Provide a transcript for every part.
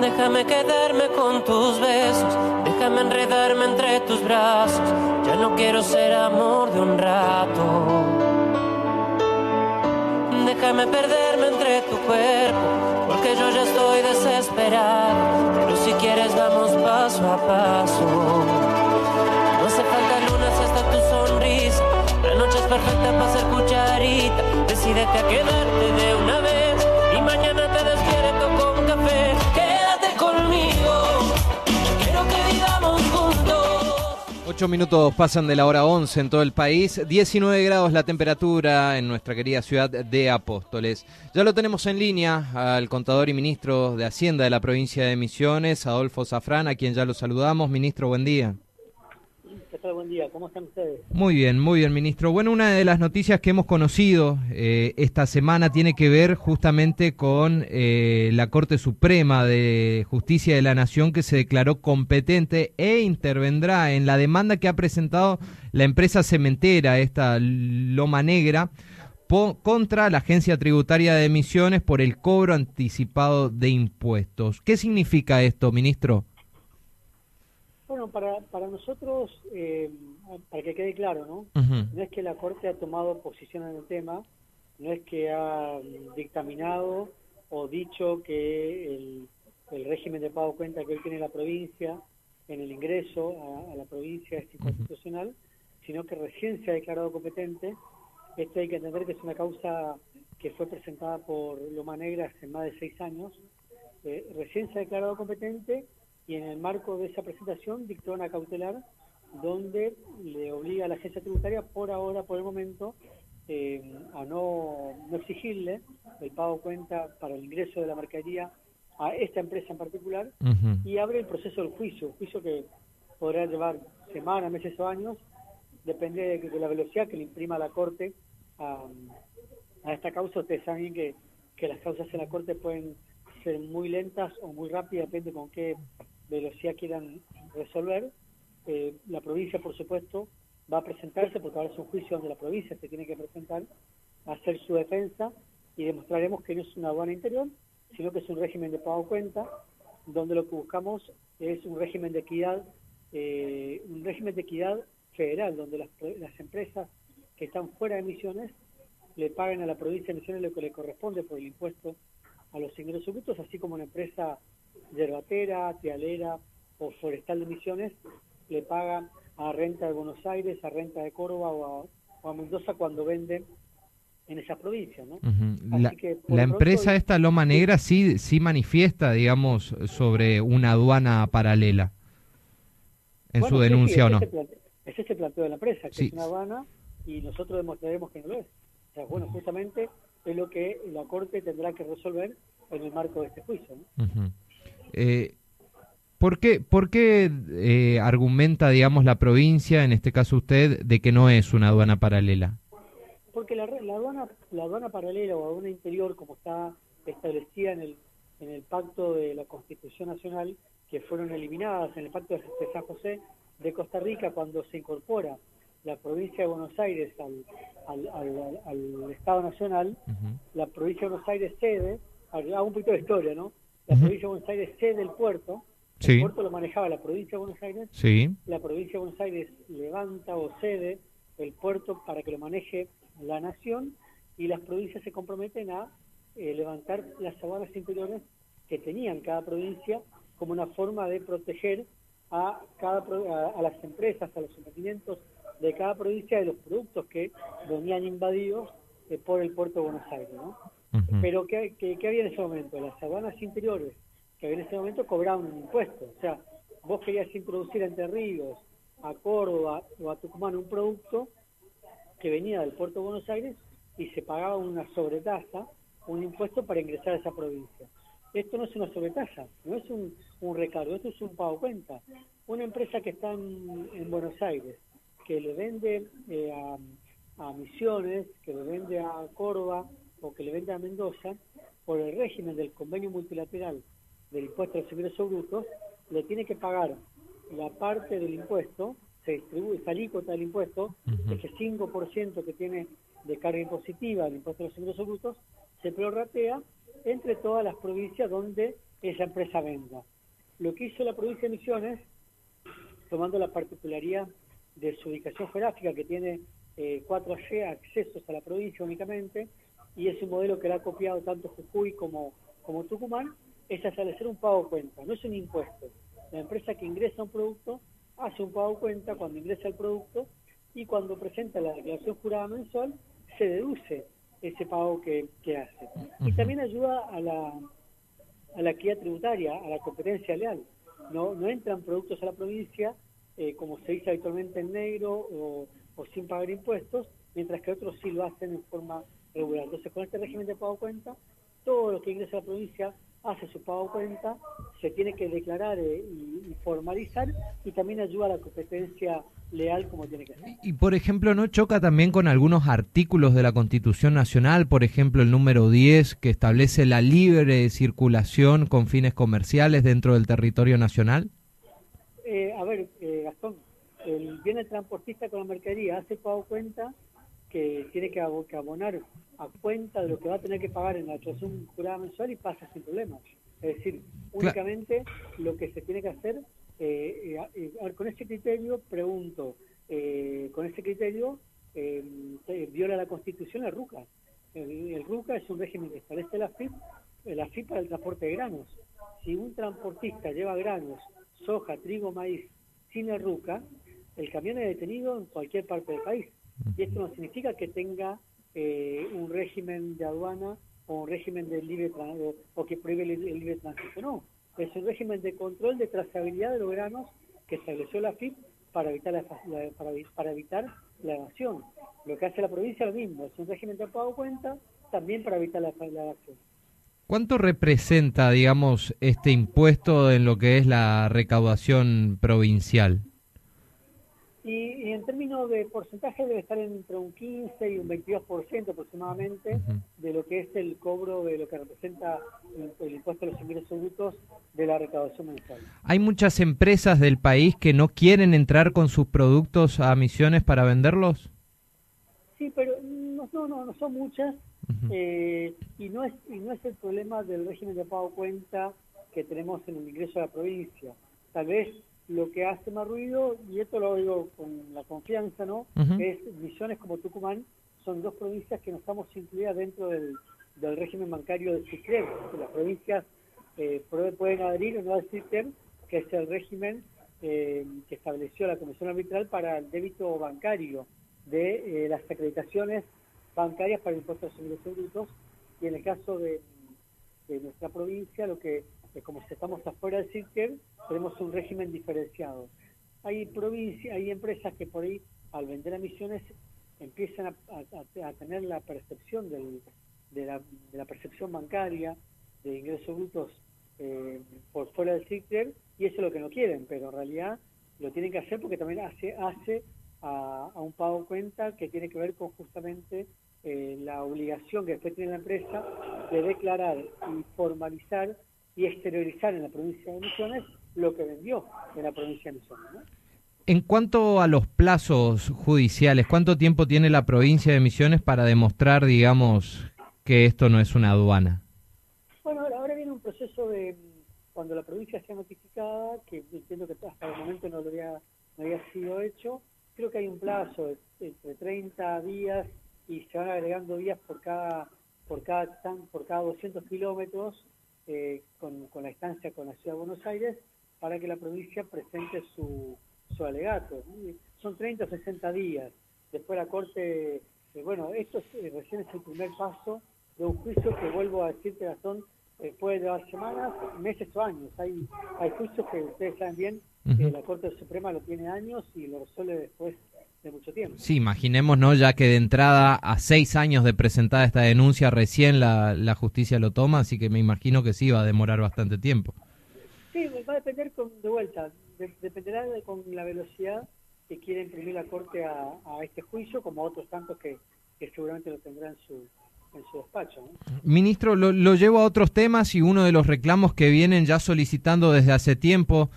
Déjame quedarme con tus besos, déjame enredarme entre tus brazos. Ya no quiero ser amor de un rato. Déjame perderme entre tu cuerpo, porque yo ya estoy desesperado. Pero si quieres vamos paso a paso. No hace falta lunas hasta tu sonrisa. La noche es perfecta para ser cucharita. Decídete a quedarte de una vez y mañana te 8 minutos pasan de la hora 11 en todo el país, 19 grados la temperatura en nuestra querida ciudad de Apóstoles. Ya lo tenemos en línea al contador y ministro de Hacienda de la provincia de Misiones, Adolfo Zafrán, a quien ya lo saludamos. Ministro, buen día. Buen día. ¿Cómo están ustedes? Muy bien, muy bien, ministro. Bueno, una de las noticias que hemos conocido eh, esta semana tiene que ver justamente con eh, la Corte Suprema de Justicia de la Nación que se declaró competente e intervendrá en la demanda que ha presentado la empresa cementera, esta Loma Negra, contra la Agencia Tributaria de Emisiones por el cobro anticipado de impuestos. ¿Qué significa esto, ministro? Bueno, para, para nosotros, eh, para que quede claro, ¿no? No es que la Corte ha tomado posición en el tema, no es que ha dictaminado o dicho que el, el régimen de pago cuenta que hoy tiene la provincia en el ingreso a, a la provincia es inconstitucional, sino que recién se ha declarado competente. Esto hay que entender que es una causa que fue presentada por Loma Negra hace más de seis años. Eh, recién se ha declarado competente y en el marco de esa presentación dictó una cautelar donde le obliga a la agencia tributaria por ahora, por el momento, eh, a no, no exigirle el pago cuenta para el ingreso de la mercadería a esta empresa en particular y abre el proceso del juicio, juicio que podrá llevar semanas, meses o años, depende de, de la velocidad que le imprima la Corte a, a esta causa. Ustedes saben que, que las causas en la Corte pueden ser muy lentas o muy rápidas, depende con qué velocidad quieran resolver. Eh, la provincia, por supuesto, va a presentarse, porque ahora es un juicio donde la provincia se tiene que presentar, hacer su defensa y demostraremos que no es una aduana interior, sino que es un régimen de pago cuenta, donde lo que buscamos es un régimen de equidad, eh, un régimen de equidad federal, donde las, las empresas que están fuera de emisiones le paguen a la provincia de Misiones lo que le corresponde por el impuesto a los ingresos brutos, así como una empresa yerbatera, tealera o forestal de Misiones le paga a Renta de Buenos Aires, a Renta de Córdoba o a, o a Mendoza cuando vende en esas provincias, ¿no? Así La, que, empresa esta Loma Negra sí, sí manifiesta, digamos, sobre una aduana paralela en Bueno, su sí, denuncia o no. Ese es el planteo de la empresa, que Sí. es una Habana y nosotros demostraremos que no lo es. O sea, bueno, justamente es lo que la Corte tendrá que resolver en el marco de este juicio. ¿no? Eh, ¿Por qué, por qué eh, argumenta, digamos, la provincia, en este caso usted, de que no es una aduana paralela? Porque la, la aduana la aduana paralela o aduana interior, como está establecida en el, en el pacto de la Constitución Nacional, que fueron eliminadas en el pacto de San José de Costa Rica cuando se incorpora la provincia de Buenos Aires al, al, al- al- al Estado Nacional, la provincia de Buenos Aires cede, hago un poquito de historia, ¿no? La provincia de Buenos Aires cede el puerto, Sí. el puerto lo manejaba la provincia de Buenos Aires, Sí. la provincia de Buenos Aires levanta o cede el puerto para que lo maneje la nación y las provincias se comprometen a eh, levantar las aduanas interiores que tenían cada provincia como una forma de proteger a cada a, a las empresas, a los emprendimientos de cada provincia de los productos que venían invadidos eh, por el puerto de Buenos Aires, ¿no? Pero ¿qué, qué, qué había en ese momento? Las aduanas interiores que había en ese momento cobraban un impuesto. O sea, vos querías introducir a Entre Ríos, a Córdoba o a Tucumán un producto que venía del puerto de Buenos Aires y se pagaba una sobretasa, un impuesto para ingresar a esa provincia. Esto no es una sobretasa, no es un, un recargo, esto es un pago cuenta. Una empresa que está en, en Buenos Aires, que le vende eh, a, a Misiones, que le vende a Córdoba o que le vende a Mendoza, por el régimen del convenio multilateral del impuesto a los ingresos brutos, le tiene que pagar la parte del impuesto, se distribuye esa alícuota del impuesto, Ujú. ese 5% que tiene de carga impositiva del impuesto a los ingresos brutos, se prorratea entre todas las provincias donde esa empresa venda. Lo que hizo la provincia de Misiones, tomando la particularidad de su ubicación geográfica, que tiene eh, 4G accesos a la provincia únicamente, y es un modelo que la ha copiado tanto Jujuy como, como Tucumán, es establecer un pago cuenta, no es un impuesto. La empresa que ingresa un producto hace un pago cuenta cuando ingresa el producto y cuando presenta la declaración jurada mensual se deduce ese pago que, hace. Y también ayuda a la, a la equidad tributaria, a la competencia leal. No, no entran productos a la provincia, eh, como se dice habitualmente en negro o, o, sin pagar impuestos, mientras que otros sí lo hacen en forma regular. Entonces, con este régimen de pago cuenta, todo lo que ingresa a la provincia hace su pago cuenta, se tiene que declarar eh, y, formalizar y también ayuda a la competencia leal como tiene que ser. Y por ejemplo, ¿no choca también con algunos artículos de la Constitución Nacional, por ejemplo el número 10 que establece la libre circulación con fines comerciales dentro del territorio nacional? Eh, a ver, eh, Gastón, el, viene el transportista con la mercadería, hace pago cuenta que tiene que abonar a cuenta de lo que va a tener que pagar en la declaración jurada mensual y pasa sin problemas. Es decir, únicamente lo que se tiene que hacer, eh, eh, a ver, con ese criterio, pregunto, eh, con ese criterio viola la Constitución la RUCA. El, RUCA es un régimen que establece la FIP, la FIP para el transporte de granos. Si un transportista lleva granos, soja, trigo, maíz sin el RUCA, el camión es detenido en cualquier parte del país. Y esto no significa que tenga eh, un régimen de aduana o un régimen de libre o que prohíbe el, libre tránsito. No, es un régimen de control de trazabilidad de los granos que estableció la FIP para evitar la, evitar la evasión. Lo que hace la provincia es lo mismo, es un régimen de pago cuenta también para evitar la, la evasión. ¿Cuánto representa, digamos, este impuesto en lo que es la recaudación provincial? Y, en términos de porcentaje debe estar entre un 15 y un 22% aproximadamente de lo que es el cobro de lo que representa el, impuesto a los ingresos brutos de la recaudación mensual. ¿Hay muchas empresas del país que no quieren entrar con sus productos a misiones para venderlos? Sí, pero no, no, no son muchas eh, y, no es, y no es el problema del régimen de pago cuenta que tenemos en el ingreso a la provincia. Tal vez lo que hace más ruido, y esto lo digo con la confianza, ¿no? Es Misiones como Tucumán, son dos provincias que no estamos incluidas dentro del, régimen bancario de SICREM, que las provincias eh, pueden adherir o no al SICREM, que es el régimen eh, que estableció la Comisión Arbitral para el débito bancario de eh, las acreditaciones bancarias para impuestos sobre los y en el caso de, de nuestra provincia, lo que como estamos afuera del CIRCER, tenemos un régimen diferenciado. Hay provincias, hay empresas que por ahí, al vender emisiones, empiezan a, tener la percepción del, de, la, percepción bancaria de ingresos brutos eh, por fuera del CIRCER, y eso es lo que no quieren, pero en realidad lo tienen que hacer porque también hace, hace a, un pago cuenta que tiene que ver con justamente eh, la obligación que después tiene la empresa de declarar y formalizar y exteriorizar en la provincia de Misiones lo que vendió en la provincia de Misiones. En cuanto a los plazos judiciales, ¿cuánto tiempo tiene la provincia de Misiones para demostrar, digamos, que esto no es una aduana? Bueno, ahora viene un proceso de cuando la provincia sea notificada, que entiendo que hasta el momento no, lo había, no había sido hecho, creo que hay un plazo de, entre 30 días y se van agregando días por cada por cada por cada 200 kilómetros eh, con, la instancia con la Ciudad de Buenos Aires para que la provincia presente su, su alegato. Son 30 o 60 días. Después la Corte, eh, bueno, esto eh, recién es el primer paso de un juicio que vuelvo a decir que son, puede llevar semanas, meses o años. Hay, hay juicios que ustedes saben bien, que la Corte Suprema lo tiene años y lo resuelve después mucho tiempo. Sí, imaginemos, ¿no? Ya que de entrada a seis años de presentada esta denuncia recién la, la justicia lo toma, así que me imagino que sí va a demorar bastante tiempo. Sí, va a depender con, de vuelta, dependerá de, con la velocidad que quiere imprimir la Corte a, este juicio, como otros tantos que, seguramente lo tendrán en su, en su despacho. Ministro, lo, lo llevo a otros temas y uno de los reclamos que vienen ya solicitando desde hace tiempo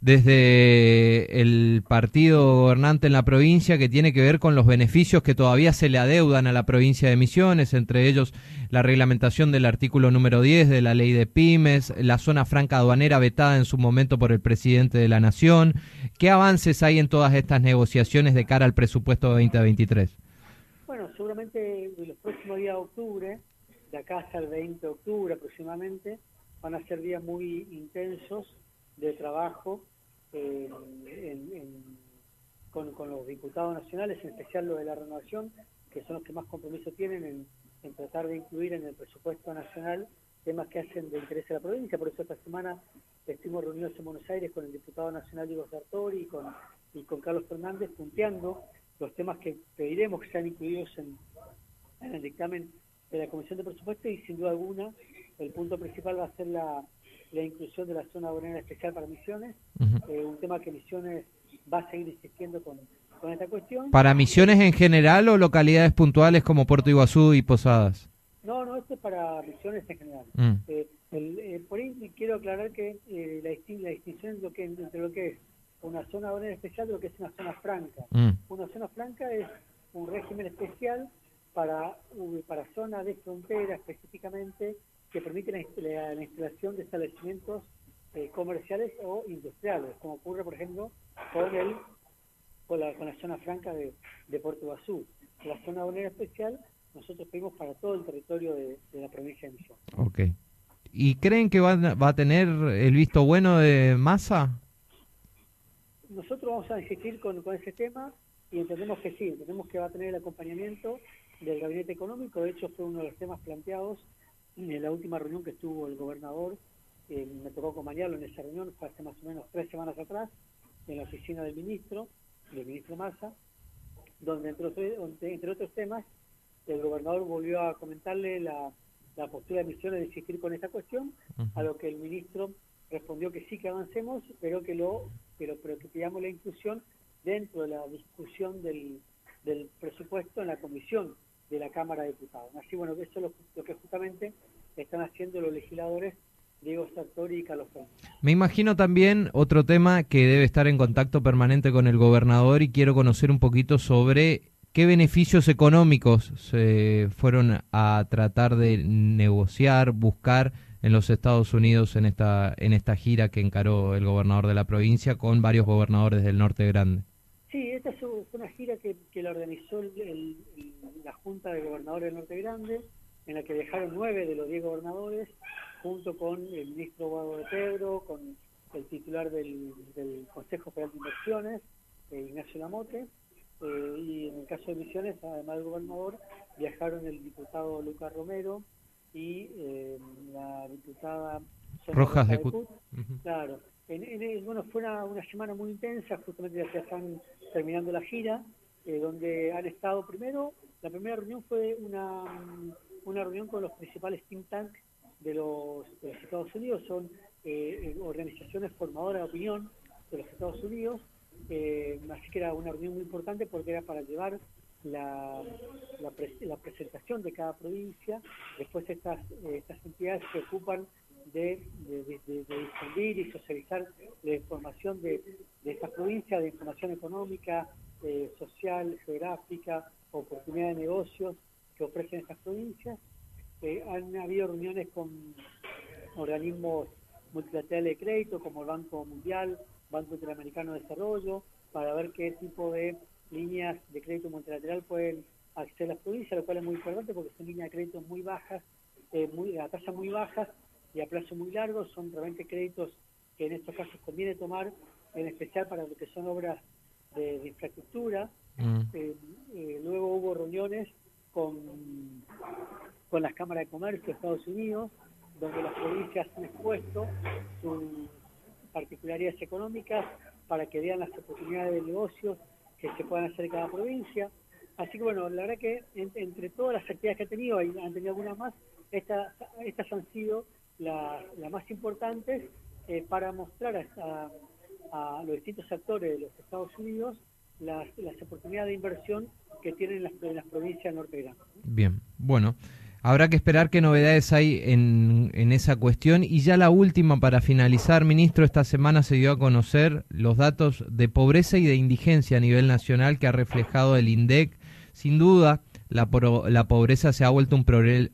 desde el partido gobernante en la provincia que tiene que ver con los beneficios que todavía se le adeudan a la provincia de Misiones, entre ellos la reglamentación del artículo número 10 de la ley de pymes, la zona franca aduanera vetada en su momento por el presidente de la Nación. ¿Qué avances hay en todas estas negociaciones de cara al presupuesto 2023? Bueno, seguramente en los próximos días de octubre, de acá hasta el 20 de octubre aproximadamente, van a ser días muy intensos de trabajo eh, con, los diputados nacionales, en especial los de la renovación, que son los que más compromiso tienen en, tratar de incluir en el presupuesto nacional temas que hacen de interés a la provincia. Por eso esta semana estuvimos reunidos en Buenos Aires con el diputado nacional Diego Sartori y con, y con Carlos Fernández, punteando los temas que pediremos que sean incluidos en, el dictamen de la Comisión de Presupuesto y sin duda alguna el punto principal va a ser la, inclusión de la zona aduanera especial para Misiones, eh, un tema que Misiones va a seguir insistiendo con, esta cuestión. ¿Para Misiones en general o localidades puntuales como Puerto Iguazú y Posadas? No, no, esto es para Misiones en general. Mm. Eh, eh, por ahí quiero aclarar que la, distinción lo que, entre lo que es una zona aduanera especial de lo que es una zona franca. Mm. Una zona franca es un régimen especial para, para zonas de frontera específicamente que permite la, instalación de establecimientos eh, comerciales o industriales, como ocurre, por ejemplo, con, el, con, la, con la zona franca de, de Puerto Basú. La zona aduanera especial nosotros pedimos para todo el territorio de, la provincia de Misiones. Ok. ¿Y creen que va, va a tener el visto bueno de masa? Nosotros vamos a insistir con, con ese tema y entendemos que sí, entendemos que va a tener el acompañamiento del gabinete económico, de hecho fue uno de los temas planteados en la última reunión que estuvo el gobernador, eh, me tocó acompañarlo en esa reunión, fue hace más o menos tres semanas atrás, en la oficina del ministro, del ministro Massa, donde entre otros, entre otros temas, el gobernador volvió a comentarle la, postura de Misiones de insistir con esta cuestión, a lo que el ministro respondió que sí que avancemos, pero que lo, pero, pero que pidamos la inclusión dentro de la discusión del, del presupuesto en la comisión de la Cámara de Diputados. Así, bueno, eso es lo, que justamente están haciendo los legisladores Diego Sartori y Carlos Fernández. Me imagino también otro tema que debe estar en contacto permanente con el gobernador y quiero conocer un poquito sobre qué beneficios económicos se fueron a tratar de negociar, buscar en los Estados Unidos en esta en esta gira que encaró el gobernador de la provincia con varios gobernadores del norte grande. Sí, esta fue una gira que, que la organizó el, Junta de Gobernadores del Norte Grande, en la que dejaron nueve de los diez gobernadores, junto con el ministro Guado de Pedro, con el titular del, Consejo Federal de Inversiones, eh, Ignacio Lamote, eh, y en el caso de Misiones, además del gobernador, viajaron el diputado Lucas Romero y eh, la diputada Rojas de Cut. Claro. En, bueno, fue una, semana muy intensa, justamente ya están terminando la gira, donde han estado primero la primera reunión fue una, una reunión con los principales think tanks de los, Estados Unidos, son eh, organizaciones formadoras de opinión de los Estados Unidos, eh, así que era una reunión muy importante porque era para llevar la, la, presentación de cada provincia, después estas, estas entidades se ocupan de, difundir y socializar la información de, de estas provincias, de información económica, eh, social, geográfica, oportunidad de negocios que ofrecen estas provincias. Eh, han habido reuniones con organismos multilaterales de crédito como el Banco Mundial, Banco Interamericano de Desarrollo, para ver qué tipo de líneas de crédito multilateral pueden acceder a las provincias, lo cual es muy importante porque son líneas de crédito muy bajas, eh, muy, a tasas muy bajas y a plazo muy largo, son realmente créditos que en estos casos conviene tomar, en especial para lo que son obras de infraestructura, Mm. Eh, eh, luego hubo reuniones con, con las cámaras de comercio de Estados Unidos, donde las provincias han expuesto sus particularidades económicas para que vean las oportunidades de negocios que se puedan hacer en cada provincia. Así que bueno, la verdad que entre todas las actividades que ha tenido, y han tenido algunas más, estas, estas han sido las más importantes eh, para mostrar a, a los distintos actores de los Estados Unidos las, las oportunidades de inversión que tienen las, las provincias norte Bien, bueno. Habrá que esperar qué novedades hay en, en, esa cuestión. Y ya la última, para finalizar, ministro, esta semana se dio a conocer los datos de pobreza y de indigencia a nivel nacional que ha reflejado el INDEC. Sin duda, la, la pobreza se ha vuelto un,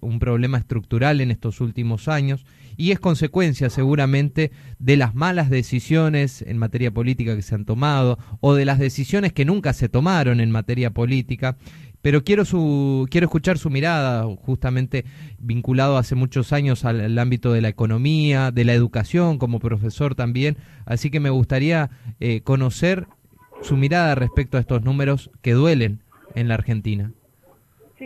un problema estructural en estos últimos años y es consecuencia seguramente de las malas decisiones en materia política que se han tomado o de las decisiones que nunca se tomaron en materia política. Pero quiero su quiero escuchar su mirada justamente vinculado hace muchos años al, ámbito de la economía de la educación como profesor también. Así que me gustaría eh, conocer su mirada respecto a estos números que duelen en la Argentina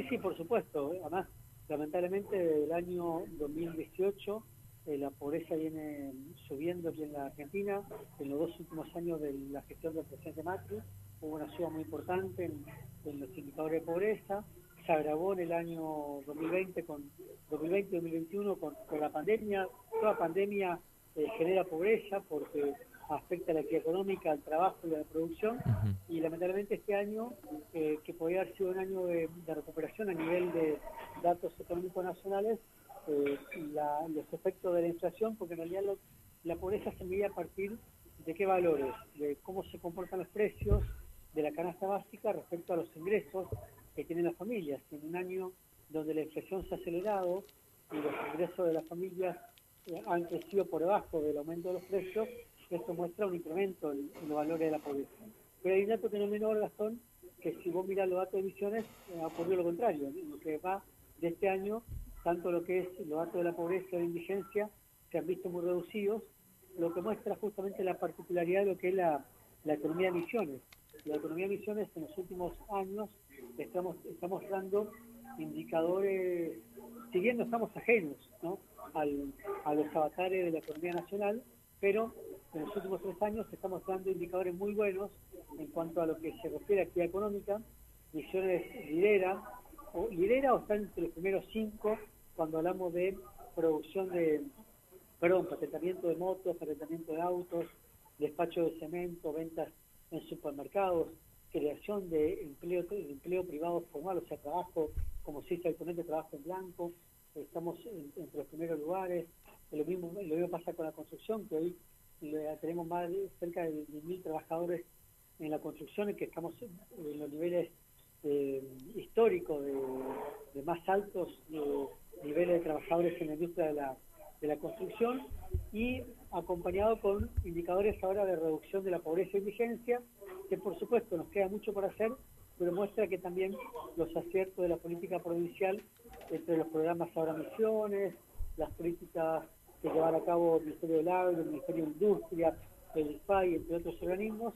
sí sí por supuesto además lamentablemente el año 2018 eh, la pobreza viene subiendo aquí en la Argentina. En los dos últimos años de la gestión del presidente Macri hubo una suba muy importante en, los indicadores de pobreza, se agravó en el año 2020 con 2020-2021 con, la pandemia, toda pandemia eh, genera pobreza porque afecta a la actividad económica, al trabajo y a la producción y lamentablemente este año eh, que podría haber sido un año de, recuperación a nivel de datos económicos nacionales eh, los efectos de la inflación porque en realidad la pobreza se mide a partir de qué valores, de cómo se comportan los precios, de la canasta básica respecto a los ingresos que tienen las familias. En un año donde la inflación se ha acelerado y los ingresos de las familias eh, han crecido por debajo del aumento de los precios, esto muestra un incremento en, los valores de la pobreza. Pero hay un dato que no menor, Gastón, que si vos miras los datos de emisiones, eh, ha ocurrido lo contrario. Lo que va de este año, tanto lo que es los datos de la pobreza y la indigencia, se han visto muy reducidos, lo que muestra justamente la particularidad de lo que es la, la economía de emisiones la economía de misiones en los últimos años estamos, estamos dando indicadores, si bien no estamos ajenos ¿no? Al, a los avatares de la economía nacional, pero en los últimos tres años estamos dando indicadores muy buenos en cuanto a lo que se refiere a actividad económica. Misiones lidera, o lidera o está entre los primeros cinco cuando hablamos de producción de, perdón, patentamiento de motos, patentamiento de autos, despacho de cemento, ventas en supermercados, creación de empleo, empleo privado formal, o sea, trabajo, como se dice actualmente, trabajo en blanco, estamos entre los primeros lugares, lo mismo, lo mismo pasa con la construcción, que hoy tenemos más de, cerca de mil trabajadores en la construcción, y que estamos en los niveles eh, históricos de, más altos niveles de trabajadores en la industria de la, de la construcción, y acompañado con indicadores ahora de reducción de la pobreza y indigencia, que por supuesto nos queda mucho por hacer, pero muestra que también los aciertos de la política provincial, entre los programas ahora misiones, las políticas que llevar a cabo el Ministerio del Agro, el Ministerio de Industria, el IFAI, entre otros organismos,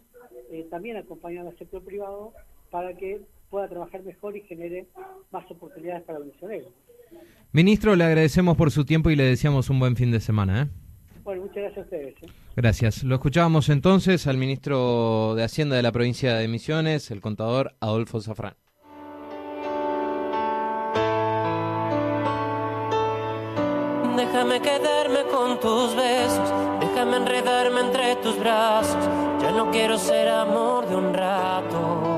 eh, también acompañan al sector privado para que pueda trabajar mejor y genere más oportunidades para los misioneros. Ministro, le agradecemos por su tiempo y le deseamos un buen fin de semana. ¿eh? Bueno, muchas gracias a ustedes. ¿eh? Gracias. Lo escuchábamos entonces al ministro de Hacienda de la provincia de Misiones, el contador Adolfo Zafrán. Déjame quedarme con tus besos, déjame enredarme entre tus brazos. Ya no quiero ser amor de un rato.